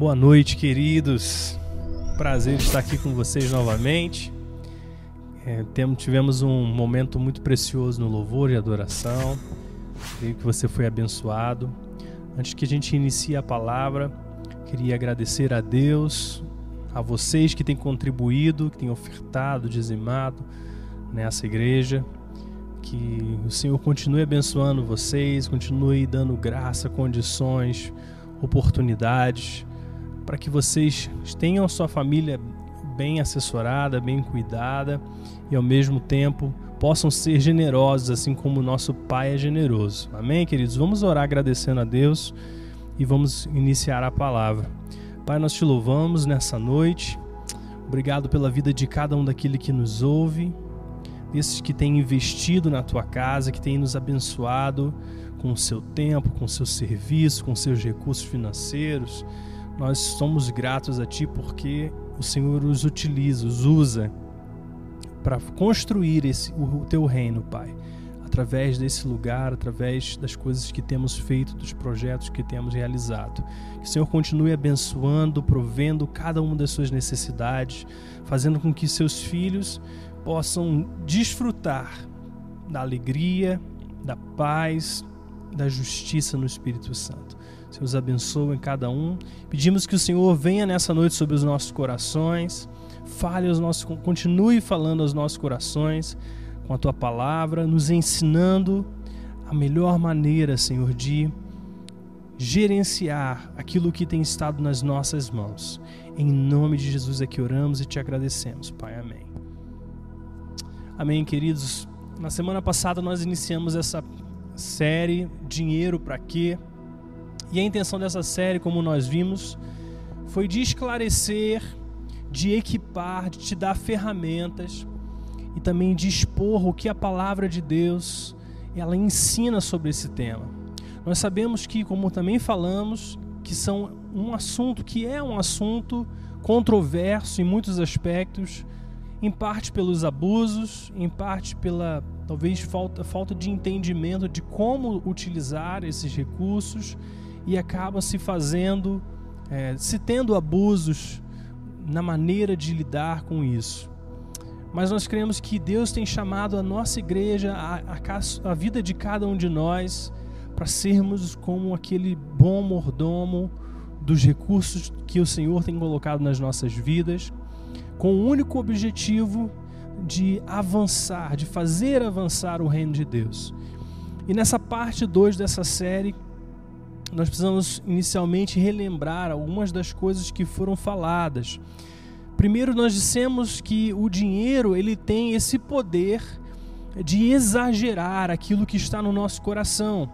Boa noite, queridos. Prazer estar aqui com vocês novamente. É, temos, tivemos um momento muito precioso no louvor e adoração. Creio que você foi abençoado. Antes que a gente inicie a palavra, queria agradecer a Deus, a vocês que têm contribuído, que têm ofertado, dizimado nessa igreja. Que o Senhor continue abençoando vocês, continue dando graça, condições, oportunidades para que vocês tenham sua família bem assessorada, bem cuidada e ao mesmo tempo possam ser generosos, assim como o nosso Pai é generoso. Amém, queridos? Vamos orar agradecendo a Deus e vamos iniciar a palavra. Pai, nós te louvamos nessa noite. Obrigado pela vida de cada um daquele que nos ouve, desses que têm investido na tua casa, que têm nos abençoado com o seu tempo, com o seu serviço, com seus recursos financeiros nós somos gratos a Ti porque o Senhor os utiliza, os usa para construir esse, o Teu reino, Pai. Através desse lugar, através das coisas que temos feito, dos projetos que temos realizado. Que o Senhor continue abençoando, provendo cada uma das suas necessidades, fazendo com que seus filhos possam desfrutar da alegria, da paz, da justiça no Espírito Santo. Senhor os abençoe em cada um. Pedimos que o Senhor venha nessa noite sobre os nossos corações, fale aos nossos, continue falando aos nossos corações com a tua palavra, nos ensinando a melhor maneira, Senhor, de gerenciar aquilo que tem estado nas nossas mãos. Em nome de Jesus é que oramos e te agradecemos, Pai. Amém. Amém, queridos. Na semana passada nós iniciamos essa série Dinheiro para quê? E a intenção dessa série, como nós vimos, foi de esclarecer, de equipar, de te dar ferramentas e também de expor o que a palavra de Deus ela ensina sobre esse tema. Nós sabemos que, como também falamos, que são um assunto que é um assunto controverso em muitos aspectos, em parte pelos abusos, em parte pela talvez falta, falta de entendimento de como utilizar esses recursos e acaba se fazendo, é, se tendo abusos na maneira de lidar com isso. Mas nós cremos que Deus tem chamado a nossa igreja, a, a, a vida de cada um de nós, para sermos como aquele bom mordomo dos recursos que o Senhor tem colocado nas nossas vidas, com o único objetivo de avançar, de fazer avançar o reino de Deus. E nessa parte 2 dessa série, nós precisamos inicialmente relembrar algumas das coisas que foram faladas. Primeiro nós dissemos que o dinheiro, ele tem esse poder de exagerar aquilo que está no nosso coração.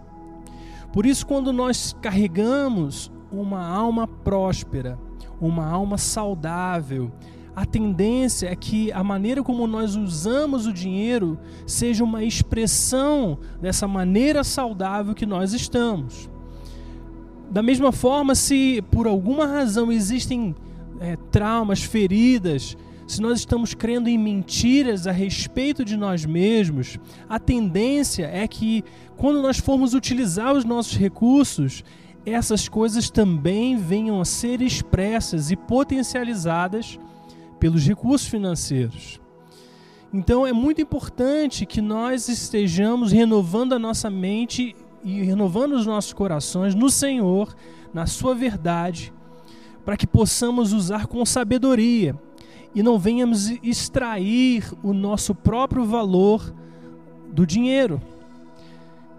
Por isso quando nós carregamos uma alma próspera, uma alma saudável, a tendência é que a maneira como nós usamos o dinheiro seja uma expressão dessa maneira saudável que nós estamos. Da mesma forma, se por alguma razão existem é, traumas, feridas, se nós estamos crendo em mentiras a respeito de nós mesmos, a tendência é que quando nós formos utilizar os nossos recursos, essas coisas também venham a ser expressas e potencializadas pelos recursos financeiros. Então é muito importante que nós estejamos renovando a nossa mente e renovando os nossos corações no Senhor, na Sua verdade, para que possamos usar com sabedoria e não venhamos extrair o nosso próprio valor do dinheiro.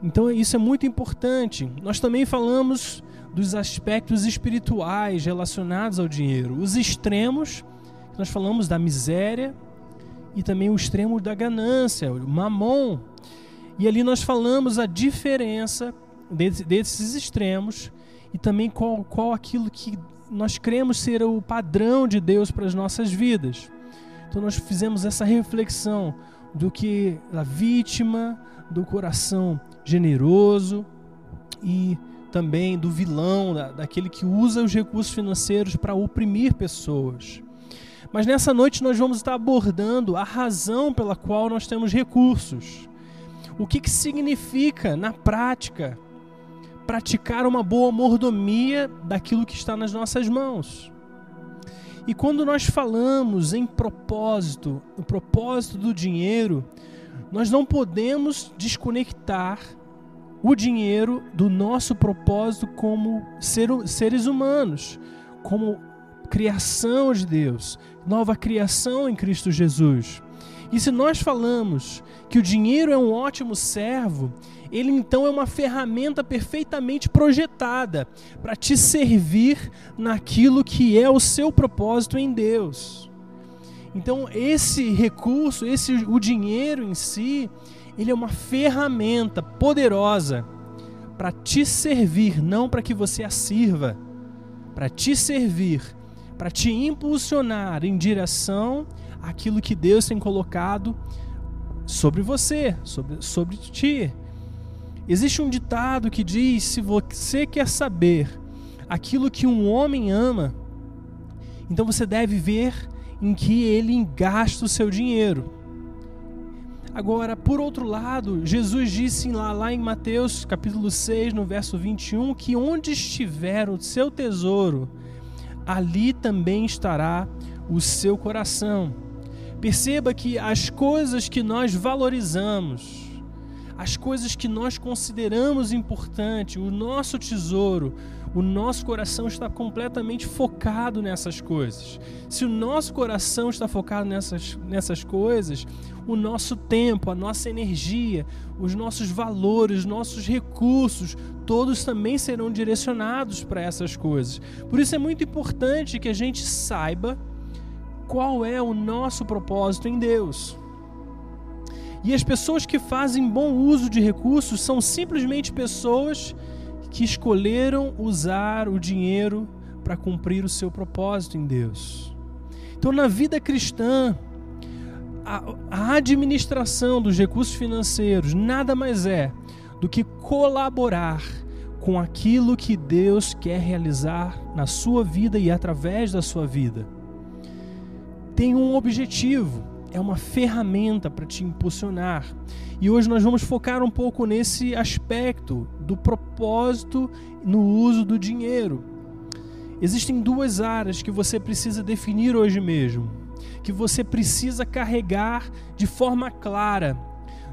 Então isso é muito importante. Nós também falamos dos aspectos espirituais relacionados ao dinheiro, os extremos, nós falamos da miséria e também o extremo da ganância, o mamon, e ali nós falamos a diferença desses extremos e também qual, qual aquilo que nós cremos ser o padrão de Deus para as nossas vidas. Então nós fizemos essa reflexão do que a vítima, do coração generoso e também do vilão, da, daquele que usa os recursos financeiros para oprimir pessoas. Mas nessa noite nós vamos estar abordando a razão pela qual nós temos recursos o que, que significa na prática praticar uma boa mordomia daquilo que está nas nossas mãos. E quando nós falamos em propósito, o propósito do dinheiro, nós não podemos desconectar o dinheiro do nosso propósito como ser, seres humanos, como criação de Deus, nova criação em Cristo Jesus. E se nós falamos que o dinheiro é um ótimo servo, ele então é uma ferramenta perfeitamente projetada para te servir naquilo que é o seu propósito em Deus. Então, esse recurso, esse o dinheiro em si, ele é uma ferramenta poderosa para te servir, não para que você a sirva, para te servir, para te impulsionar em direção àquilo que Deus tem colocado sobre você, sobre, sobre ti. Existe um ditado que diz: se você quer saber aquilo que um homem ama, então você deve ver em que ele gasta o seu dinheiro. Agora, por outro lado, Jesus disse lá, lá em Mateus capítulo 6, no verso 21, que onde estiver o seu tesouro, ali também estará o seu coração. Perceba que as coisas que nós valorizamos, as coisas que nós consideramos importante, o nosso tesouro, o nosso coração está completamente focado nessas coisas. Se o nosso coração está focado nessas, nessas coisas, o nosso tempo, a nossa energia, os nossos valores, os nossos recursos, todos também serão direcionados para essas coisas. Por isso é muito importante que a gente saiba qual é o nosso propósito em Deus. E as pessoas que fazem bom uso de recursos são simplesmente pessoas que escolheram usar o dinheiro para cumprir o seu propósito em Deus. Então, na vida cristã, a, administração dos recursos financeiros nada mais é do que colaborar com aquilo que Deus quer realizar na sua vida e através da sua vida. Tem um objetivo, é uma ferramenta para te impulsionar. E hoje nós vamos focar um pouco nesse aspecto do propósito no uso do dinheiro. Existem duas áreas que você precisa definir hoje mesmo, que você precisa carregar de forma clara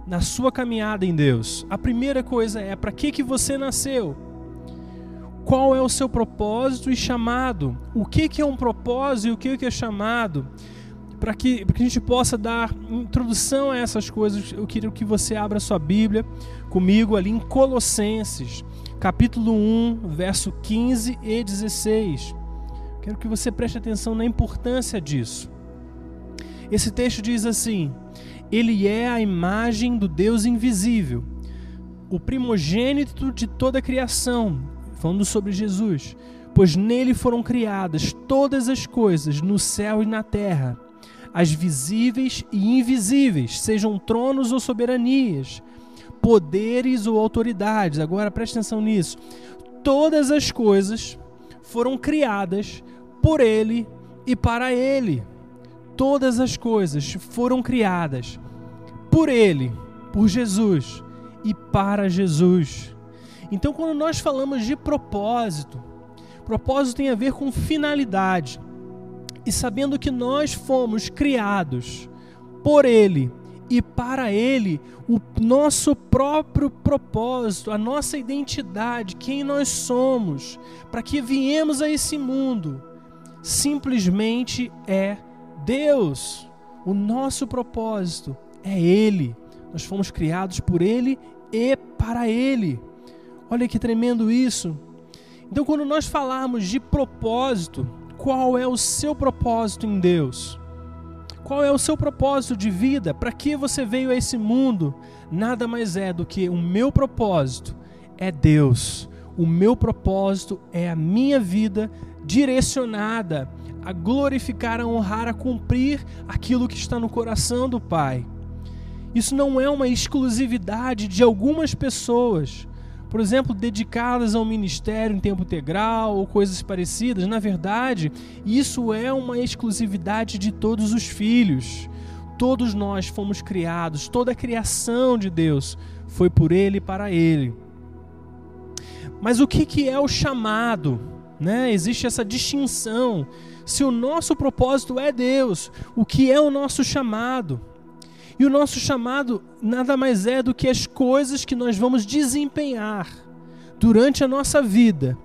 na sua caminhada em Deus. A primeira coisa é para que que você nasceu? Qual é o seu propósito e chamado? O que que é um propósito e o que que é chamado? para que, que a gente possa dar introdução a essas coisas, eu queria que você abra sua Bíblia comigo ali em Colossenses, capítulo 1, verso 15 e 16. Quero que você preste atenção na importância disso. Esse texto diz assim: Ele é a imagem do Deus invisível, o primogênito de toda a criação, falando sobre Jesus, pois nele foram criadas todas as coisas no céu e na terra as visíveis e invisíveis, sejam tronos ou soberanias, poderes ou autoridades. Agora preste atenção nisso. Todas as coisas foram criadas por Ele e para Ele. Todas as coisas foram criadas por Ele, por Jesus e para Jesus. Então, quando nós falamos de propósito, propósito tem a ver com finalidade e sabendo que nós fomos criados por Ele e para Ele, o nosso próprio propósito, a nossa identidade, quem nós somos, para que viemos a esse mundo, simplesmente é Deus. O nosso propósito é Ele. Nós fomos criados por Ele e para Ele. Olha que tremendo isso. Então, quando nós falarmos de propósito, qual é o seu propósito em Deus? Qual é o seu propósito de vida? Para que você veio a esse mundo? Nada mais é do que o meu propósito é Deus. O meu propósito é a minha vida direcionada a glorificar, a honrar, a cumprir aquilo que está no coração do Pai. Isso não é uma exclusividade de algumas pessoas por exemplo, dedicadas ao ministério em tempo integral ou coisas parecidas. Na verdade, isso é uma exclusividade de todos os filhos. Todos nós fomos criados, toda a criação de Deus foi por Ele e para Ele. Mas o que, que é o chamado? Né? Existe essa distinção. Se o nosso propósito é Deus, o que é o nosso chamado? E o nosso chamado nada mais é do que as coisas que nós vamos desempenhar durante a nossa vida,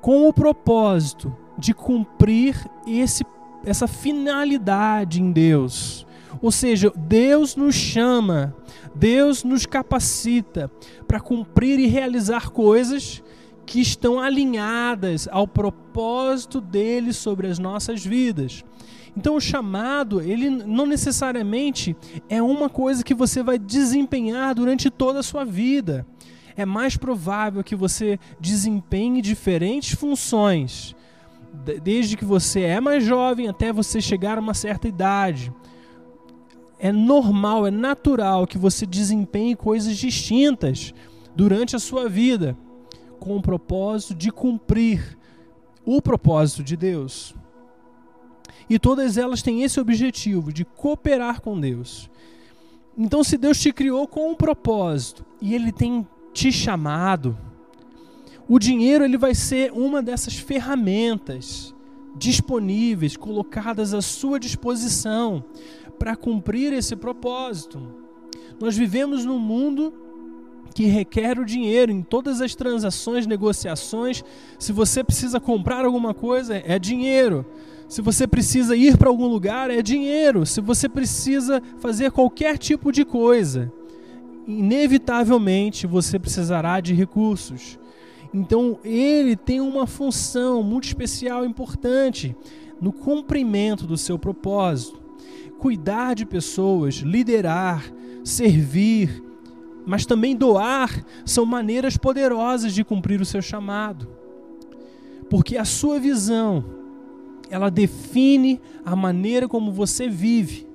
com o propósito de cumprir esse, essa finalidade em Deus. Ou seja, Deus nos chama, Deus nos capacita para cumprir e realizar coisas que estão alinhadas ao propósito dele sobre as nossas vidas. Então o chamado, ele não necessariamente é uma coisa que você vai desempenhar durante toda a sua vida. É mais provável que você desempenhe diferentes funções, desde que você é mais jovem até você chegar a uma certa idade. É normal, é natural que você desempenhe coisas distintas durante a sua vida com o propósito de cumprir o propósito de Deus. E todas elas têm esse objetivo de cooperar com Deus. Então, se Deus te criou com um propósito e Ele tem te chamado, o dinheiro ele vai ser uma dessas ferramentas disponíveis, colocadas à sua disposição para cumprir esse propósito. Nós vivemos num mundo que requer o dinheiro em todas as transações, negociações. Se você precisa comprar alguma coisa, é dinheiro. Se você precisa ir para algum lugar, é dinheiro. Se você precisa fazer qualquer tipo de coisa, inevitavelmente você precisará de recursos. Então, ele tem uma função muito especial, importante no cumprimento do seu propósito. Cuidar de pessoas, liderar, servir, mas também doar são maneiras poderosas de cumprir o seu chamado. Porque a sua visão, ela define a maneira como você vive.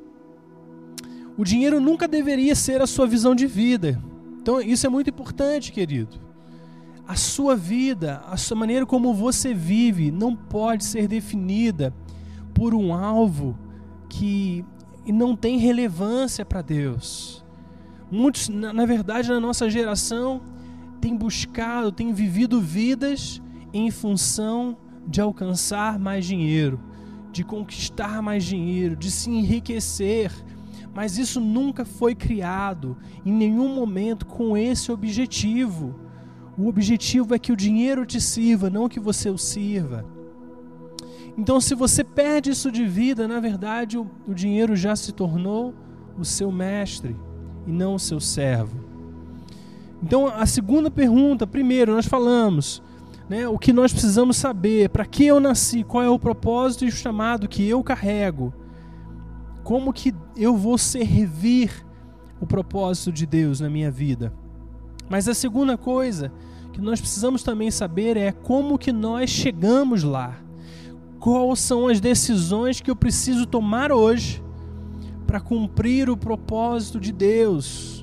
O dinheiro nunca deveria ser a sua visão de vida. Então, isso é muito importante, querido. A sua vida, a sua maneira como você vive, não pode ser definida por um alvo que não tem relevância para Deus. Muitos, na, verdade, na nossa geração, têm buscado, têm vivido vidas em função de alcançar mais dinheiro, de conquistar mais dinheiro, de se enriquecer. Mas isso nunca foi criado em nenhum momento com esse objetivo. O objetivo é que o dinheiro te sirva, não que você o sirva. Então, se você perde isso de vida, na verdade, o, o dinheiro já se tornou o seu mestre e não o seu servo. Então, a segunda pergunta, primeiro, nós falamos, né, o que nós precisamos saber, para que eu nasci, qual é o propósito e o chamado que eu carrego, como que eu vou servir o propósito de Deus na minha vida. Mas a segunda coisa que nós precisamos também saber é como que nós chegamos lá. Quais são as decisões que eu preciso tomar hoje para cumprir o propósito de Deus?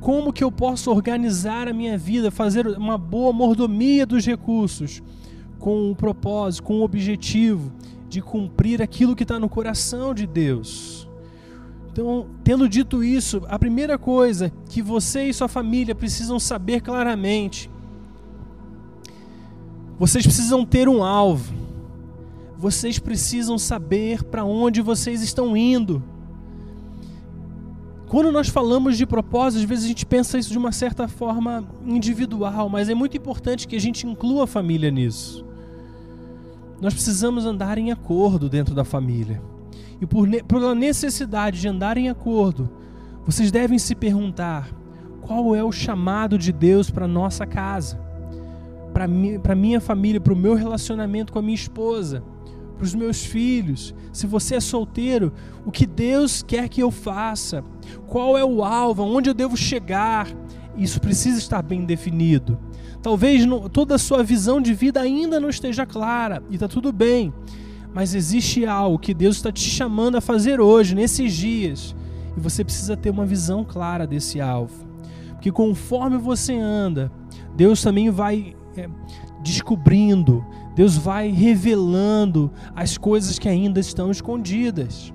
Como que eu posso organizar a minha vida, fazer uma boa mordomia dos recursos com o propósito, com o objetivo de cumprir aquilo que está no coração de Deus? Então, tendo dito isso, a primeira coisa que você e sua família precisam saber claramente, vocês precisam ter um alvo. Vocês precisam saber para onde vocês estão indo. Quando nós falamos de propósito, às vezes a gente pensa isso de uma certa forma individual, mas é muito importante que a gente inclua a família nisso. Nós precisamos andar em acordo dentro da família. E por, pela necessidade de andar em acordo, vocês devem se perguntar: qual é o chamado de Deus para nossa casa, para mi, minha família, para o meu relacionamento com a minha esposa? Para os meus filhos. Se você é solteiro, o que Deus quer que eu faça? Qual é o alvo? Onde eu devo chegar? Isso precisa estar bem definido. Talvez toda a sua visão de vida ainda não esteja clara e está tudo bem, mas existe algo que Deus está te chamando a fazer hoje, nesses dias, e você precisa ter uma visão clara desse alvo, porque conforme você anda, Deus também vai é, descobrindo, Deus vai revelando as coisas que ainda estão escondidas.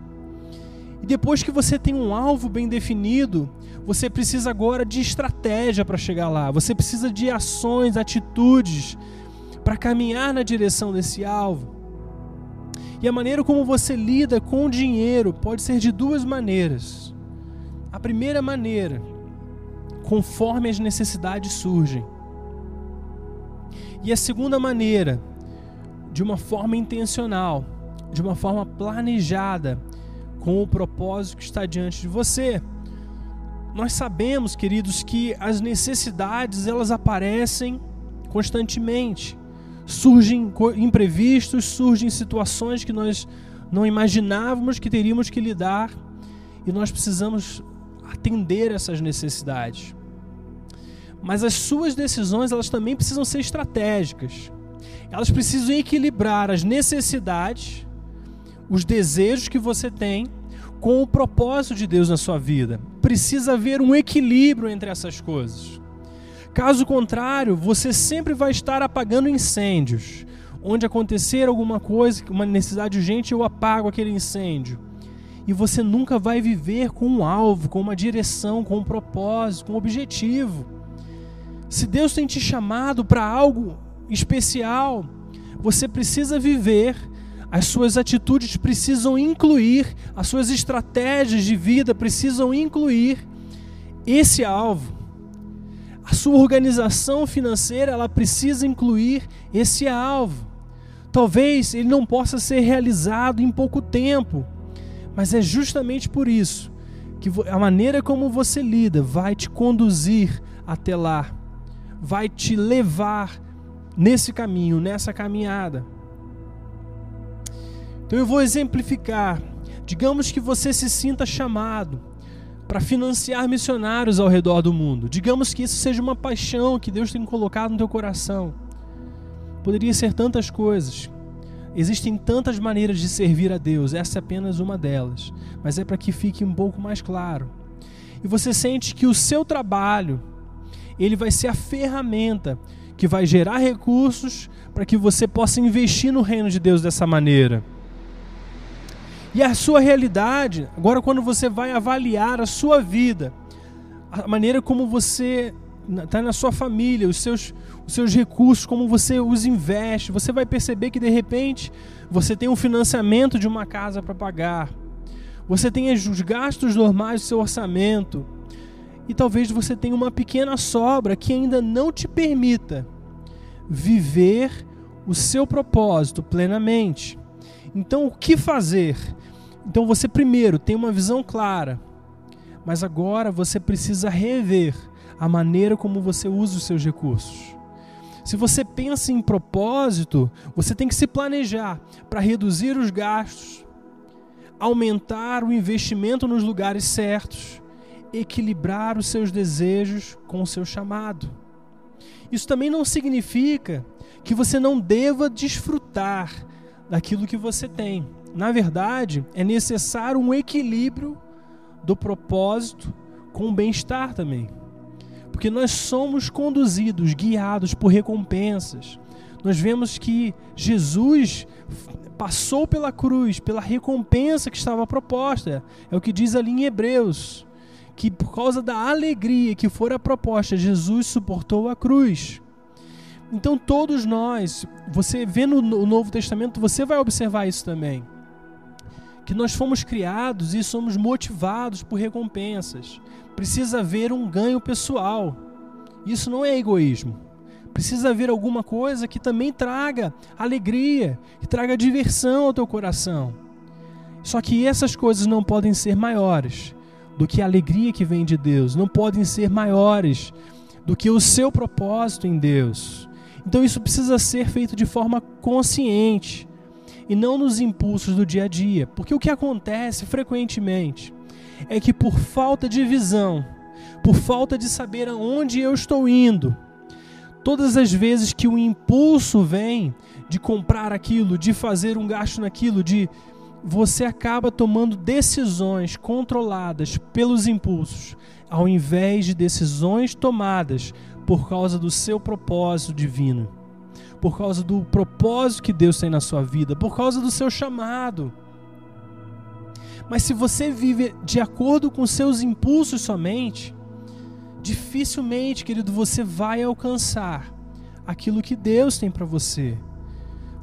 E depois que você tem um alvo bem definido, Você precisa agora de estratégia para chegar lá. Você precisa de ações, atitudes para caminhar na direção desse alvo. E a maneira como você lida com o dinheiro pode ser de duas maneiras. A primeira maneira, conforme as necessidades surgem. E a segunda maneira, de uma forma intencional, de uma forma planejada, com o propósito que está diante de você. Nós sabemos, queridos, que as necessidades elas aparecem constantemente. Surgem imprevistos, surgem situações que nós não imaginávamos que teríamos que lidar e nós precisamos atender essas necessidades. Mas as suas decisões, elas também precisam ser estratégicas. Elas precisam equilibrar as necessidades, os desejos que você tem com o propósito de Deus na sua vida. Precisa haver um equilíbrio entre essas coisas. Caso contrário, você sempre vai estar apagando incêndios. Onde acontecer alguma coisa, uma necessidade urgente, eu apago aquele incêndio. E você nunca vai viver com um alvo, com uma direção, com um propósito, com um objetivo. Se Deus tem te chamado para algo especial, você precisa viver, as suas atitudes precisam incluir, as suas estratégias de vida precisam incluir esse alvo. A sua organização financeira, ela precisa incluir esse alvo. Talvez ele não possa ser realizado em pouco tempo, mas é justamente por isso que a maneira como você lida vai te conduzir até lá vai te levar nesse caminho, nessa caminhada. Então eu vou exemplificar. Digamos que você se sinta chamado para financiar missionários ao redor do mundo. Digamos que isso seja uma paixão que Deus tem colocado no teu coração. Poderia ser tantas coisas. Existem tantas maneiras de servir a Deus, essa é apenas uma delas, mas é para que fique um pouco mais claro. E você sente que o seu trabalho, ele vai ser a ferramenta que vai gerar recursos para que você possa investir no reino de Deus dessa maneira. E a sua realidade, agora quando você vai avaliar a sua vida, a maneira como você está na sua família, os seus, os seus recursos, como você os investe, você vai perceber que de repente você tem um financiamento de uma casa para pagar, você tem os gastos normais do seu orçamento, e talvez você tenha uma pequena sobra que ainda não te permita viver o seu propósito plenamente. Então, o que fazer? Então, você primeiro tem uma visão clara, mas agora você precisa rever a maneira como você usa os seus recursos. Se você pensa em propósito, você tem que se planejar para reduzir os gastos, aumentar o investimento nos lugares certos equilibrar os seus desejos com o seu chamado. Isso também não significa que você não deva desfrutar daquilo que você tem. Na verdade, é necessário um equilíbrio do propósito com o bem-estar também. Porque nós somos conduzidos, guiados por recompensas. Nós vemos que Jesus passou pela cruz, pela recompensa que estava proposta. É o que diz ali em Hebreus que por causa da alegria que fora proposta, Jesus suportou a cruz. Então todos nós, você vê no Novo Testamento, você vai observar isso também. Que nós fomos criados e somos motivados por recompensas. Precisa haver um ganho pessoal. Isso não é egoísmo. Precisa haver alguma coisa que também traga alegria, que traga diversão ao teu coração. Só que essas coisas não podem ser maiores do que a alegria que vem de Deus, não podem ser maiores do que o seu propósito em Deus. Então isso precisa ser feito de forma consciente e não nos impulsos do dia a dia, porque o que acontece frequentemente é que por falta de visão, por falta de saber aonde eu estou indo, todas as vezes que o impulso vem de comprar aquilo, de fazer um gasto naquilo, de você acaba tomando decisões controladas pelos impulsos, ao invés de decisões tomadas por causa do seu propósito divino, por causa do propósito que Deus tem na sua vida, por causa do seu chamado. Mas se você vive de acordo com seus impulsos somente, dificilmente, querido, você vai alcançar aquilo que Deus tem para você.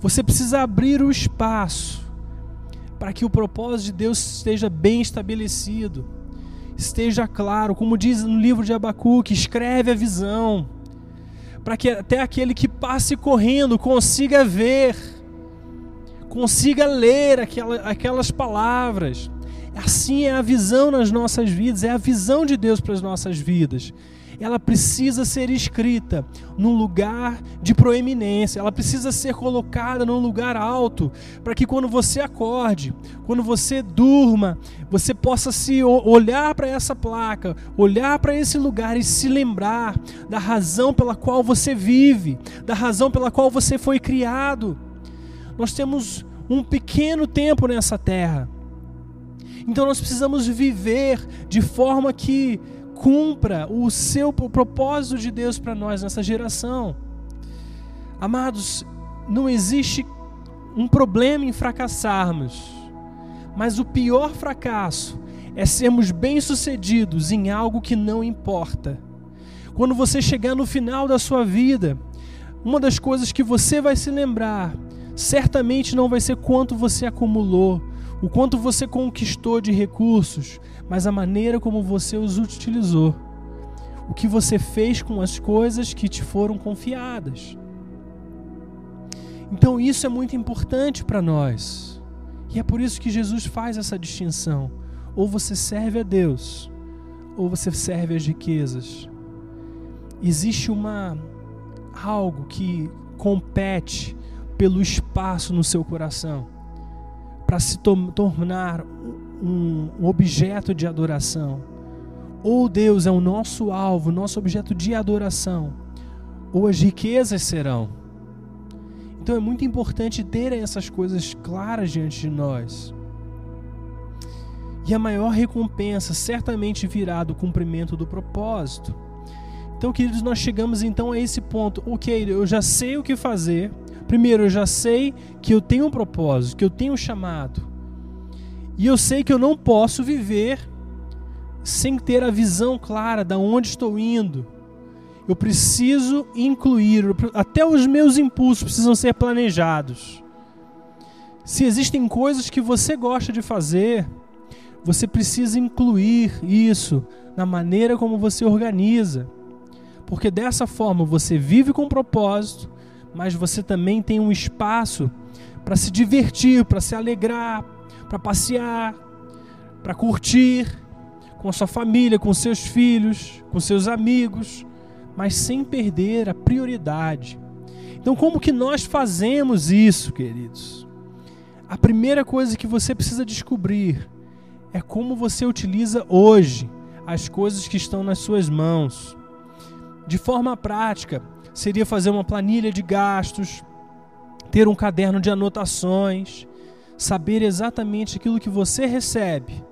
Você precisa abrir o espaço para que o propósito de Deus esteja bem estabelecido, esteja claro, como diz no livro de Abacuque, escreve a visão, para que até aquele que passe correndo consiga ver, consiga ler aquela, aquelas palavras. Assim é a visão nas nossas vidas, é a visão de Deus para as nossas vidas ela precisa ser escrita num lugar de proeminência, ela precisa ser colocada num lugar alto, para que quando você acorde, quando você durma, você possa se olhar para essa placa, olhar para esse lugar e se lembrar da razão pela qual você vive, da razão pela qual você foi criado. Nós temos um pequeno tempo nessa terra. Então nós precisamos viver de forma que cumpra o seu o propósito de Deus para nós nessa geração. Amados, não existe um problema em fracassarmos, mas o pior fracasso é sermos bem-sucedidos em algo que não importa. Quando você chegar no final da sua vida, uma das coisas que você vai se lembrar certamente não vai ser quanto você acumulou, o quanto você conquistou de recursos, mas a maneira como você os utilizou. O que você fez com as coisas que te foram confiadas. Então isso é muito importante para nós. E é por isso que Jesus faz essa distinção. Ou você serve a Deus, ou você serve as riquezas. Existe uma algo que compete pelo espaço no seu coração para se tornar um, objeto de adoração. Ou Deus é o nosso alvo, nosso objeto de adoração, ou as riquezas serão. Então é muito importante ter essas coisas claras diante de nós. E a maior recompensa certamente virá do cumprimento do propósito. Então, queridos, nós chegamos então a esse ponto. Ok, eu já sei o que fazer. Primeiro, eu já sei que eu tenho um propósito, que eu tenho um chamado. E eu sei que eu não posso viver sem ter a visão clara de onde estou indo. Eu preciso incluir, até os meus impulsos precisam ser planejados. Se existem coisas que você gosta de fazer, você precisa incluir isso na maneira como você organiza. Porque dessa forma você vive com propósito, mas você também tem um espaço para se divertir, para se alegrar, para passear, para curtir com a sua família, com seus filhos, com seus amigos, mas sem perder a prioridade. Então, como que nós fazemos isso, queridos? A primeira coisa que você precisa descobrir é como você utiliza hoje as coisas que estão nas suas mãos. De forma prática, seria fazer uma planilha de gastos, ter um caderno de anotações, saber exatamente aquilo que você recebe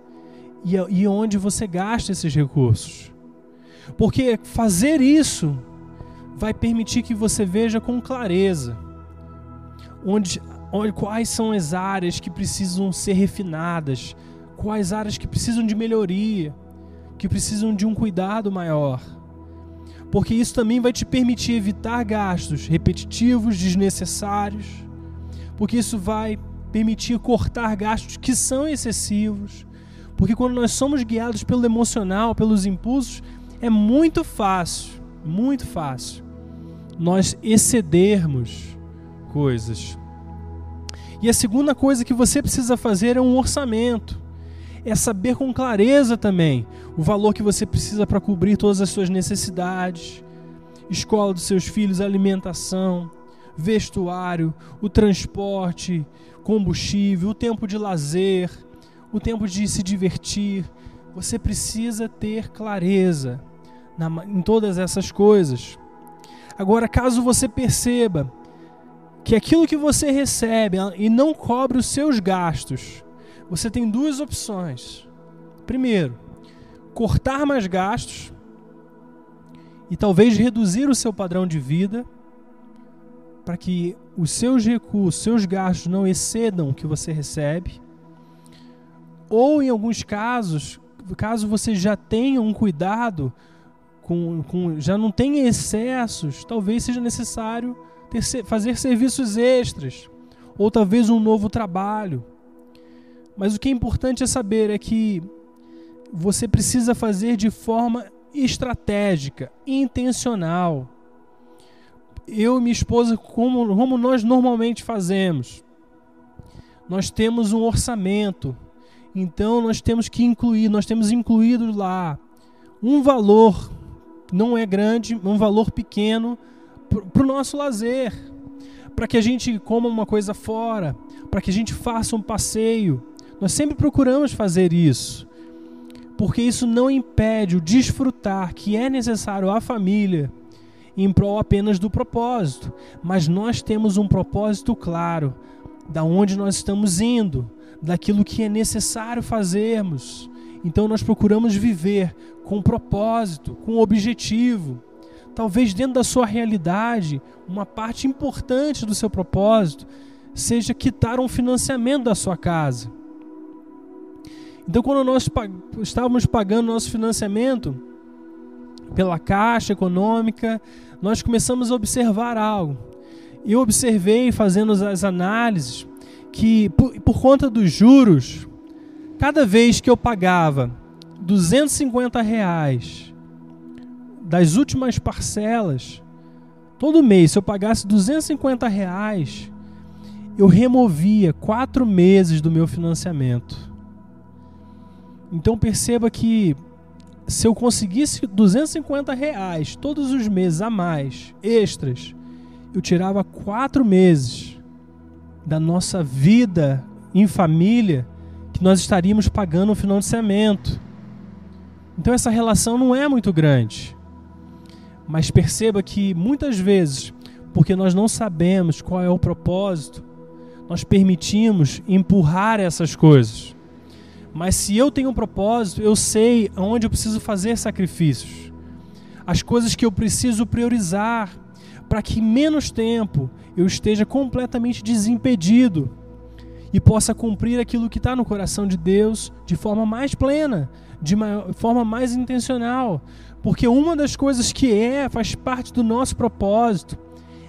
e, onde você gasta esses recursos. Porque fazer isso vai permitir que você veja com clareza onde, onde, quais são as áreas que precisam ser refinadas, quais áreas que precisam de melhoria, que precisam de um cuidado maior. Porque isso também vai te permitir evitar gastos repetitivos, desnecessários, porque isso vai permitir cortar gastos que são excessivos. Porque quando nós somos guiados pelo emocional, pelos impulsos, é muito fácil, muito fácil nós excedermos coisas. E a segunda coisa que você precisa fazer é um orçamento. É saber com clareza também o valor que você precisa para cobrir todas as suas necessidades, escola dos seus filhos, alimentação, vestuário, o transporte, combustível, o tempo de lazer, o tempo de se divertir. Você precisa ter clareza na, em todas essas coisas. Agora, caso você perceba que aquilo que você recebe e não cobre os seus gastos, você tem duas opções. Primeiro, cortar mais gastos e talvez reduzir o seu padrão de vida para que os seus recursos, seus gastos não excedam o que você recebe. ou em alguns casos, caso você já tenha um cuidado, com, com, já não tenha excessos, talvez seja necessário ter, fazer serviços extras, ou talvez um novo trabalho. Mas o que é importante é saber é que você precisa fazer de forma estratégica, intencional. Eu e minha esposa, como, como nós normalmente fazemos, nós temos um orçamento, então nós temos que incluir, nós temos incluído lá um valor, não é grande, um valor pequeno para o nosso lazer, para que a gente coma uma coisa fora, para que a gente faça um passeio. Nós sempre procuramos fazer isso porque isso não impede o desfrutar que é necessário à família em prol apenas do propósito, mas nós temos um propósito claro da onde nós estamos indo, daquilo que é necessário fazermos. Então nós procuramos viver com propósito, com objetivo. Talvez dentro da sua realidade, uma parte importante do seu propósito seja quitar um financiamento da sua casa. Então, quando nós estávamos pagando nosso financiamento pela Caixa Econômica, nós começamos a observar algo. Eu observei, fazendo as análises, que por, por conta dos juros, cada vez que eu pagava 250 reais das últimas parcelas, todo mês, se eu pagasse 250 reais, eu removia quatro meses do meu financiamento. Então perceba que se eu conseguisse 250 reais todos os meses a mais, extras, eu tirava quatro meses da nossa vida em família que nós estaríamos pagando o financiamento. Então essa relação não é muito grande. Mas perceba que muitas vezes, porque nós não sabemos qual é o propósito, nós permitimos empurrar essas coisas. Mas se eu tenho um propósito, eu sei onde eu preciso fazer sacrifícios. As coisas que eu preciso priorizar para que menos tempo eu esteja completamente desimpedido e possa cumprir aquilo que está no coração de Deus de forma mais plena, de maior, forma mais intencional. Porque uma das coisas que é, faz parte do nosso propósito,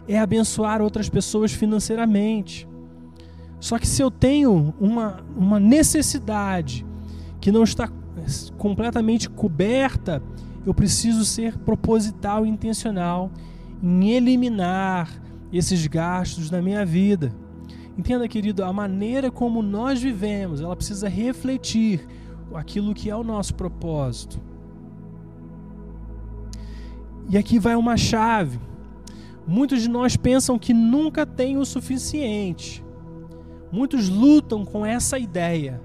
é abençoar outras pessoas financeiramente. Só que se eu tenho uma, uma necessidade que não está completamente coberta, eu preciso ser proposital e intencional em eliminar esses gastos da minha vida. Entenda, querido, a maneira como nós vivemos, ela precisa refletir aquilo que é o nosso propósito. E aqui vai uma chave. Muitos de nós pensam que nunca tem o suficiente. Muitos lutam com essa ideia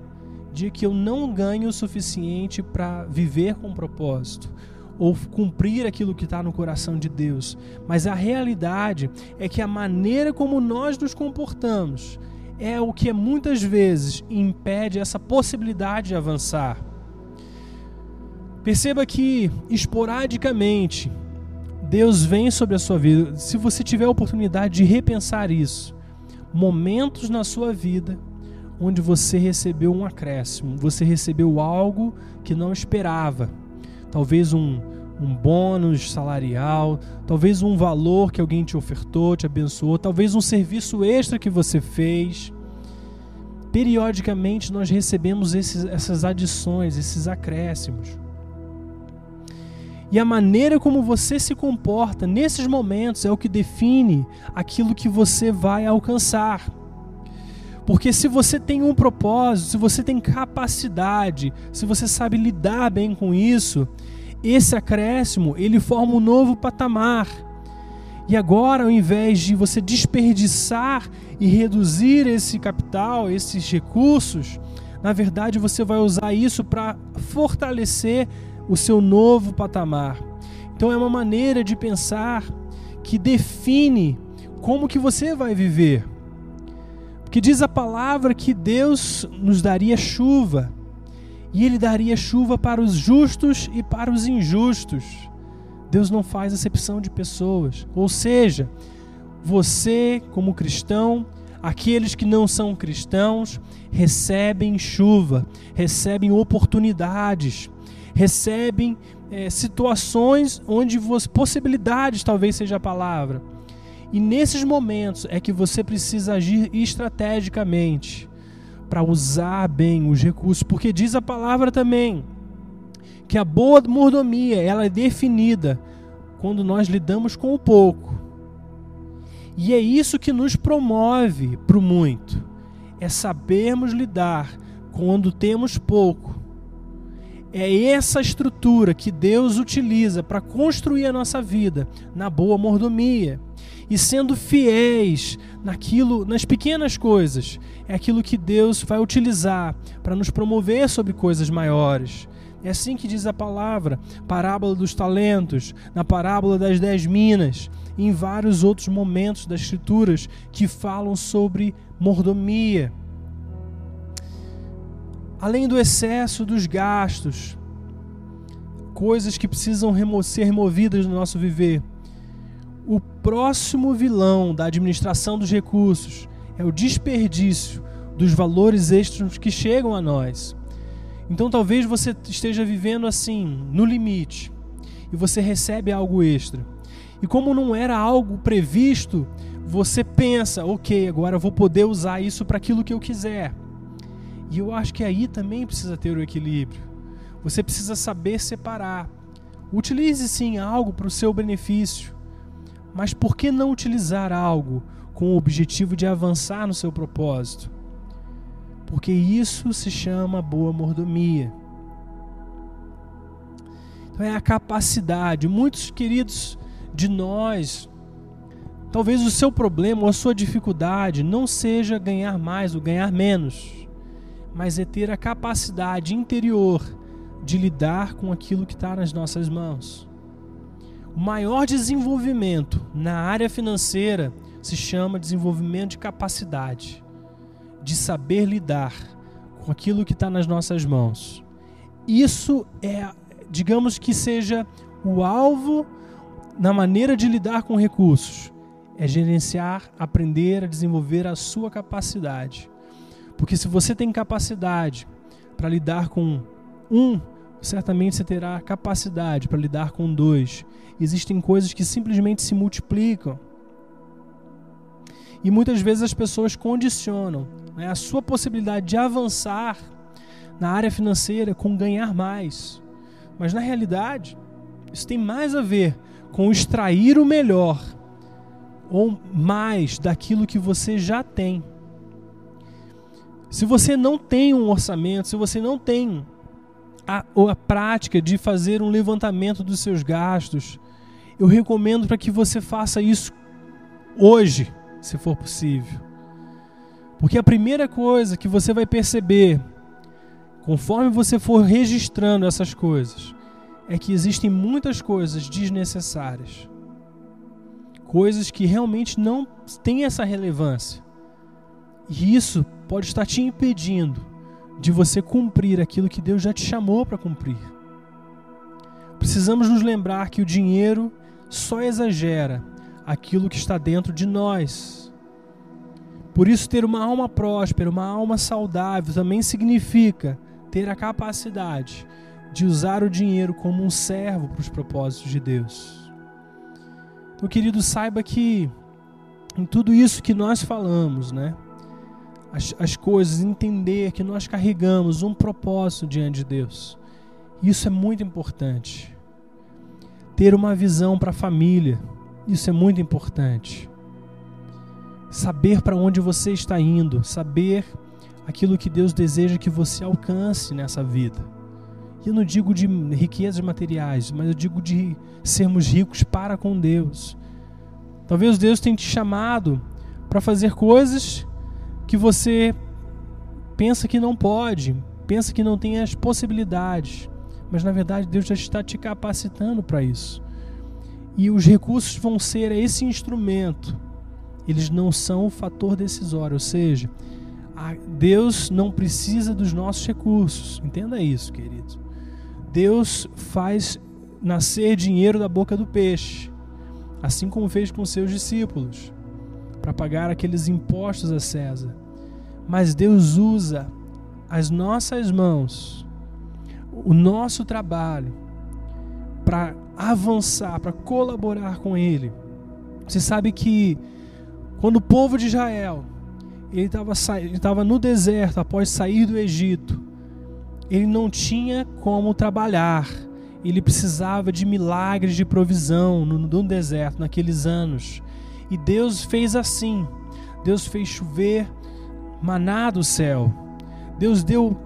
de que eu não ganho o suficiente para viver com propósito ou cumprir aquilo que está no coração de Deus. Mas a realidade é que a maneira como nós nos comportamos é o que muitas vezes impede essa possibilidade de avançar. Perceba que esporadicamente Deus vem sobre a sua vida. Se você tiver a oportunidade de repensar isso, momentos na sua vida onde você recebeu um acréscimo, você recebeu algo que não esperava. Talvez um, um bônus salarial, talvez um valor que alguém te ofertou, te abençoou, talvez um serviço extra que você fez. Periodicamente nós recebemos esses, essas adições, esses acréscimos. E a maneira como você se comporta nesses momentos é o que define aquilo que você vai alcançar. Porque se você tem um propósito, se você tem capacidade, se você sabe lidar bem com isso, esse acréscimo, ele forma um novo patamar. E agora, ao invés de você desperdiçar e reduzir esse capital, esses recursos, na verdade você vai usar isso para fortalecer o seu novo patamar. Então é uma maneira de pensar que define como que você vai viver. Porque diz a palavra que Deus nos daria chuva, e ele daria chuva para os justos e para os injustos. Deus não faz acepção de pessoas. Ou seja, você, como cristão, Aqueles que não são cristãos recebem chuva, recebem oportunidades, recebem é, situações onde você, possibilidades talvez seja a palavra. E nesses momentos é que você precisa agir estrategicamente para usar bem os recursos, porque diz a palavra também que a boa mordomia ela é definida quando nós lidamos com o pouco. E é isso que nos promove para o muito. É sabermos lidar quando temos pouco. É essa estrutura que Deus utiliza para construir a nossa vida na boa mordomia. E sendo fiéis naquilo, nas pequenas coisas, é aquilo que Deus vai utilizar para nos promover sobre coisas maiores. É assim que diz a palavra, parábola dos talentos, na parábola das dez minas, em vários outros momentos das Escrituras que falam sobre mordomia. Além do excesso dos gastos, coisas que precisam ser removidas do nosso viver, o próximo vilão da administração dos recursos é o desperdício dos valores extras que chegam a nós. Então talvez você esteja vivendo assim, no limite, e você recebe algo extra. E como não era algo previsto, você pensa, ok, agora eu vou poder usar isso para aquilo que eu quiser. E eu acho que aí também precisa ter o equilíbrio. Você precisa saber separar. Utilize sim algo para o seu benefício, mas por que não utilizar algo com o objetivo de avançar no seu propósito? porque isso se chama boa mordomia. Então é a capacidade. Muitos queridos de nós, talvez o seu problema ou a sua dificuldade não seja ganhar mais ou ganhar menos, mas é ter a capacidade interior de lidar com aquilo que está nas nossas mãos. O maior desenvolvimento na área financeira se chama desenvolvimento de capacidade de saber lidar com aquilo que está nas nossas mãos. Isso é, digamos que seja o alvo na maneira de lidar com recursos. É gerenciar, aprender a desenvolver a sua capacidade. Porque se você tem capacidade para lidar com um, certamente você terá capacidade para lidar com dois. Existem coisas que simplesmente se multiplicam. E muitas vezes as pessoas condicionam né, a sua possibilidade de avançar na área financeira com ganhar mais. Mas na realidade, isso tem mais a ver com extrair o melhor ou mais daquilo que você já tem. Se você não tem um orçamento, se você não tem a, a prática de fazer um levantamento dos seus gastos, eu recomendo para que você faça isso hoje, se for possível. Porque a primeira coisa que você vai perceber, conforme você for registrando essas coisas, é que existem muitas coisas desnecessárias. Coisas que realmente não têm essa relevância. E isso pode estar te impedindo de você cumprir aquilo que Deus já te chamou para cumprir. Precisamos nos lembrar que o dinheiro só exagera aquilo que está dentro de nós por isso, ter uma alma próspera, uma alma saudável, também significa ter a capacidade de usar o dinheiro como um servo para os propósitos de Deus. Então, querido, saiba que em tudo isso que nós falamos, né? As, as coisas, entender que nós carregamos um propósito diante de Deus. Isso é muito importante. Ter uma visão para a família, isso é muito importante saber para onde você está indo, saber aquilo que Deus deseja que você alcance nessa vida. E eu não digo de riquezas materiais, mas eu digo de sermos ricos para com Deus. Talvez Deus tenha te chamado para fazer coisas que você pensa que não pode, pensa que não tem as possibilidades, mas na verdade Deus já está te capacitando para isso. E os recursos vão ser esse instrumento eles não são o fator decisório, ou seja, Deus não precisa dos nossos recursos. Entenda isso, querido. Deus faz nascer dinheiro da boca do peixe, assim como fez com seus discípulos. para pagar aqueles impostos a César. Mas Deus usa as nossas mãos, o nosso trabalho, para avançar, para colaborar com Ele. Você sabe que quando o povo de Israel ele estava no deserto após sair do Egito, ele não tinha como trabalhar. Ele precisava de milagres de provisão no, no deserto naqueles anos. E Deus fez assim. Deus fez chover maná do céu. Deus deu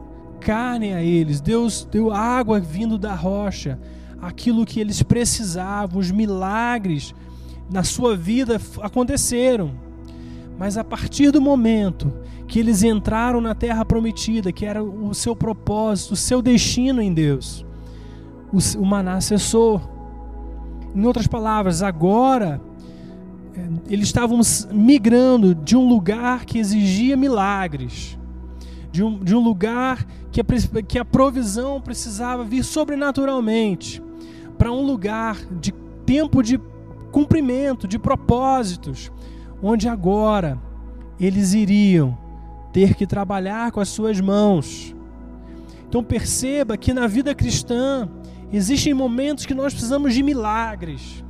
carne a eles. Deus deu água vindo da rocha. Aquilo que eles precisavam, os milagres na sua vida aconteceram. Mas a partir do momento que eles entraram na terra prometida, que era o seu propósito, o seu destino em Deus, o, maná cessou. Em outras palavras, agora eles estavam migrando de um lugar que exigia milagres, de um, de um lugar que a, que a provisão precisava vir sobrenaturalmente, para um lugar de tempo de cumprimento, de propósitos, onde agora eles iriam ter que trabalhar com as suas mãos. Então perceba que na vida cristã existem momentos que nós precisamos de milagres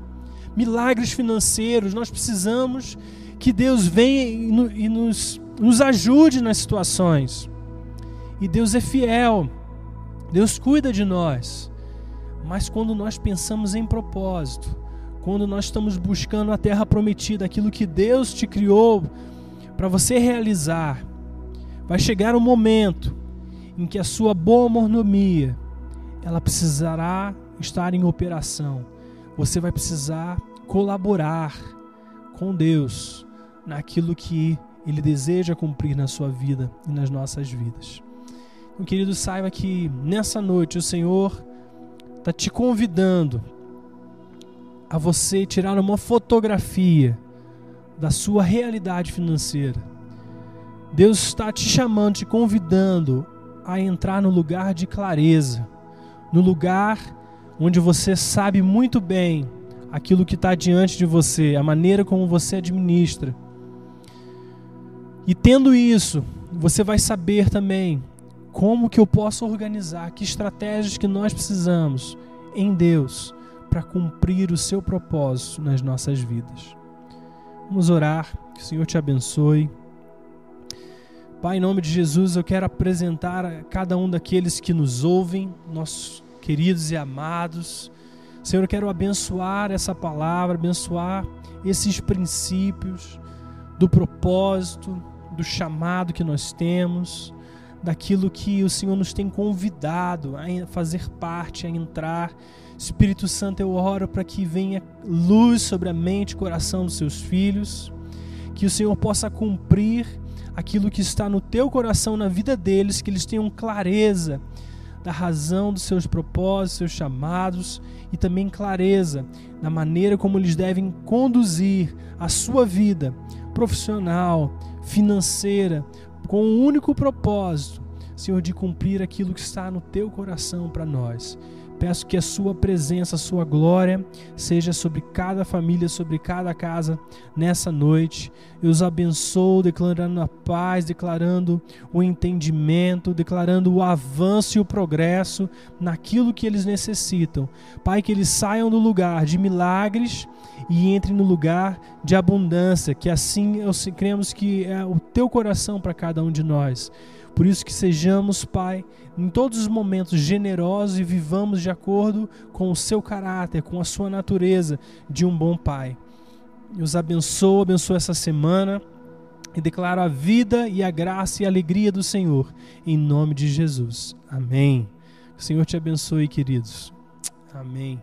milagres financeiros, nós precisamos que Deus venha e nos, nos ajude nas situações. E Deus é fiel, Deus cuida de nós. Mas quando nós pensamos em propósito, quando nós estamos buscando a terra prometida, aquilo que Deus te criou para você realizar, vai chegar um momento em que a sua boa mordomia ela precisará estar em operação você vai precisar colaborar com Deus naquilo que Ele deseja cumprir na sua vida e nas nossas vidas. Então, querido, saiba que nessa noite o Senhor está te convidando a você tirar uma fotografia da sua realidade financeira. Deus está te chamando, te convidando a entrar no lugar de clareza, no lugar onde você sabe muito bem aquilo que está diante de você, a maneira como você administra. E tendo isso, você vai saber também como que eu posso organizar, que estratégias que nós precisamos em Deus para cumprir o seu propósito nas nossas vidas. Vamos orar, que o Senhor te abençoe. Pai, em nome de Jesus, eu quero apresentar a cada um daqueles que nos ouvem, nossos queridos e amados. Senhor, eu quero abençoar essa palavra, abençoar esses princípios do propósito, do chamado que nós temos, daquilo que o Senhor nos tem convidado a fazer parte, a entrar. Espírito Santo, eu oro para que venha luz sobre a mente e coração dos seus filhos, que o Senhor possa cumprir aquilo que está no teu coração, na vida deles, que eles tenham clareza da razão dos seus propósitos, seus chamados e também clareza na maneira como eles devem conduzir a sua vida profissional, financeira, com um único propósito, Senhor, de cumprir aquilo que está no teu coração para nós. Peço que a sua presença, a sua glória seja sobre cada família, sobre cada casa nessa noite. Eu os abençoo, declarando a paz, declarando o entendimento, declarando o avanço e o progresso naquilo que eles necessitam. Pai, que eles saiam do lugar de milagres e entrem no lugar de abundância, que assim cremos que é o teu coração para cada um de nós. Por isso que sejamos, Pai, em todos os momentos generosos e vivamos de acordo com o seu caráter, com a sua natureza de um bom Pai. Eu os abençoo, abençoo essa semana e declaro a vida e a graça e a alegria do Senhor em nome de Jesus. Amém. O Senhor te abençoe, queridos. Amém.